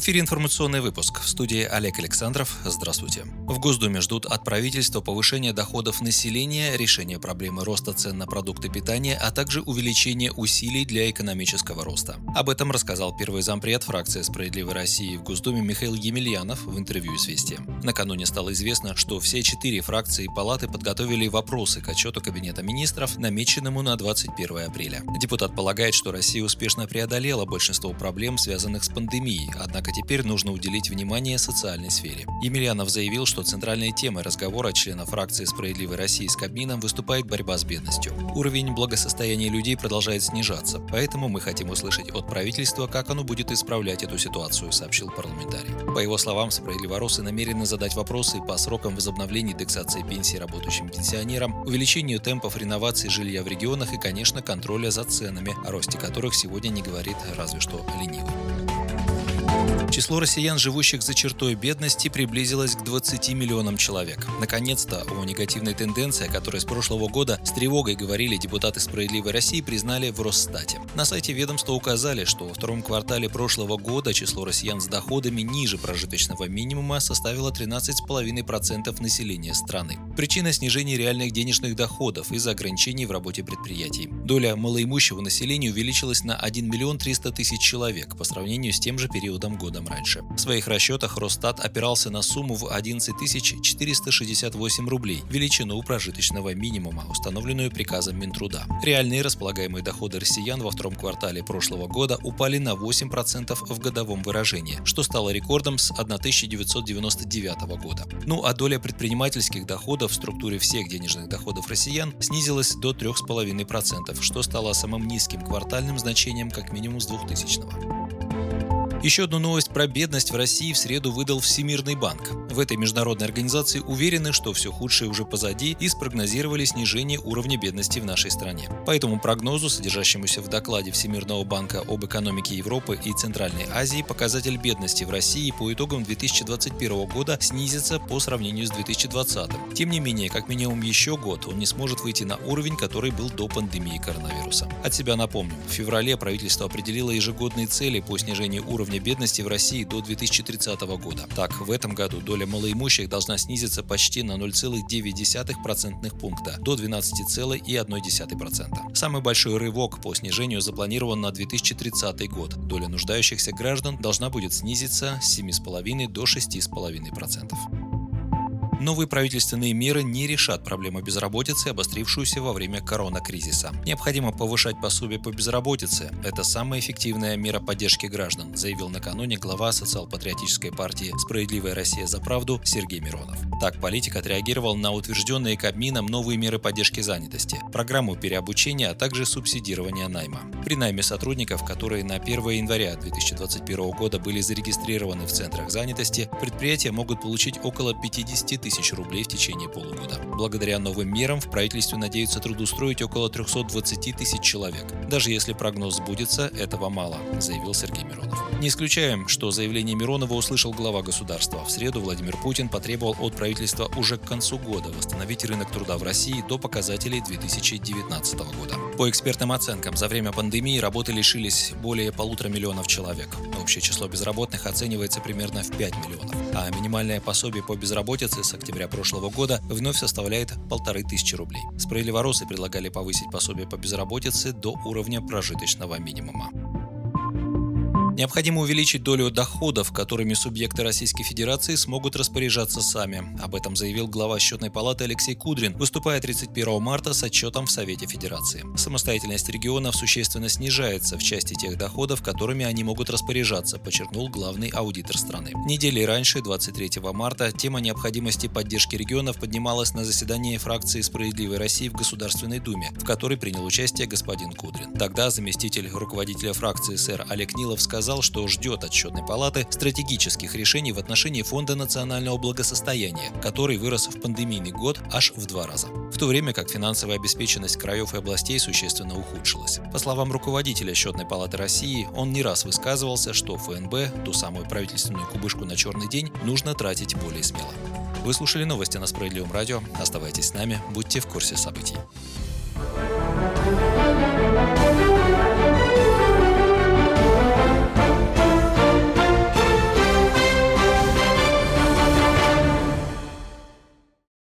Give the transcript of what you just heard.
Эфире информационный выпуск. В студии Олег Александров. Здравствуйте. В Госдуме ждут от правительства повышения доходов населения, решения проблемы роста цен на продукты питания, а также увеличения усилий для экономического роста. Об этом рассказал первый зампред фракции «Справедливой России» в Госдуме Михаил Емельянов в интервью «Известия». Накануне стало известно, что все четыре фракции палаты подготовили вопросы к отчету Кабинета министров, намеченному на 21 апреля. Депутат полагает, что Россия успешно преодолела большинство проблем, связанных с пандемией, однако Однако теперь нужно уделить внимание социальной сфере. Емельянов заявил, что центральной темой разговора членов фракции «Справедливой России» с Кабмином выступает борьба с бедностью. Уровень благосостояния людей продолжает снижаться, поэтому мы хотим услышать от правительства, как оно будет исправлять эту ситуацию, сообщил парламентарий. По его словам, «Справедливоросы» намерены задать вопросы по срокам возобновления индексации пенсий рабочим пенсионерам, увеличению темпов реновации жилья в регионах и, конечно, контроля за ценами, о росте которых сегодня не говорит разве что ленивый. Число россиян, живущих за чертой бедности, приблизилось к 20 миллионам человек. Наконец-то о негативной тенденции, о которой с прошлого года с тревогой говорили депутаты «Справедливой России», признали в Росстате. На сайте ведомства указали, что во втором квартале прошлого года число россиян с доходами ниже прожиточного минимума составило 13,5% населения страны. Причина снижения реальных денежных доходов из-за ограничений в работе предприятий. Доля малоимущего населения увеличилась на 1 миллион 300 тысяч человек по сравнению с тем же периодом годом раньше. В своих расчетах Росстат опирался на сумму в 11 468 рублей, величину прожиточного минимума, установленную приказом Минтруда. Реальные располагаемые доходы россиян во втором квартале прошлого года упали на 8% в годовом выражении, что стало рекордом с 1999 года. Ну а доля предпринимательских доходов в структуре всех денежных доходов россиян снизилась до 3,5%, что стало самым низким квартальным значением как минимум с 2000 -го. Еще одну новость про бедность в России в среду выдал Всемирный банк. В этой международной организации уверены, что все худшее уже позади и спрогнозировали снижение уровня бедности в нашей стране. По этому прогнозу, содержащемуся в докладе Всемирного банка об экономике Европы и Центральной Азии, показатель бедности в России по итогам 2021 года снизится по сравнению с 2020. Тем не менее, как минимум еще год он не сможет выйти на уровень, который был до пандемии коронавируса. От себя напомню, в феврале правительство определило ежегодные цели по снижению уровня бедности в России до 2030 года. Так, в этом году доля малоимущих должна снизиться почти на 0,9 процентных пункта до 12,1%. Самый большой рывок по снижению запланирован на 2030 год. Доля нуждающихся граждан должна будет снизиться с 7,5 до 6,5%. Новые правительственные меры не решат проблему безработицы, обострившуюся во время коронакризиса. Необходимо повышать пособие по безработице. Это самая эффективная мера поддержки граждан, заявил накануне глава социал-патриотической партии «Справедливая Россия за правду» Сергей Миронов. Так политик отреагировал на утвержденные Кабмином новые меры поддержки занятости, программу переобучения, а также субсидирования найма. При найме сотрудников, которые на 1 января 2021 года были зарегистрированы в центрах занятости, предприятия могут получить около 50 тысяч рублей в течение полугода. Благодаря новым мерам в правительстве надеются трудоустроить около 320 тысяч человек. Даже если прогноз сбудется, этого мало, заявил Сергей Миронов. Не исключаем, что заявление Миронова услышал глава государства. В среду Владимир Путин потребовал от правительства уже к концу года восстановить рынок труда в России до показателей 2019 года. По экспертным оценкам, за время пандемии работы лишились более полутора миллионов человек. Общее число безработных оценивается примерно в 5 миллионов. А минимальное пособие по безработице с октября прошлого года вновь составляет полторы тысячи рублей. Справедливоросы предлагали повысить пособие по безработице до уровня прожиточного минимума. Необходимо увеличить долю доходов, которыми субъекты Российской Федерации смогут распоряжаться сами. Об этом заявил глава счетной палаты Алексей Кудрин, выступая 31 марта с отчетом в Совете Федерации. Самостоятельность регионов существенно снижается в части тех доходов, которыми они могут распоряжаться, подчеркнул главный аудитор страны. Недели раньше, 23 марта, тема необходимости поддержки регионов поднималась на заседании фракции «Справедливой России» в Государственной Думе, в которой принял участие господин Кудрин. Тогда заместитель руководителя фракции сэр Олег Нилов сказал, сказал, что ждет от счетной палаты стратегических решений в отношении Фонда национального благосостояния, который вырос в пандемийный год аж в два раза. В то время как финансовая обеспеченность краев и областей существенно ухудшилась. По словам руководителя счетной палаты России, он не раз высказывался, что ФНБ, ту самую правительственную кубышку на черный день, нужно тратить более смело. Вы слушали новости на Справедливом радио. Оставайтесь с нами, будьте в курсе событий.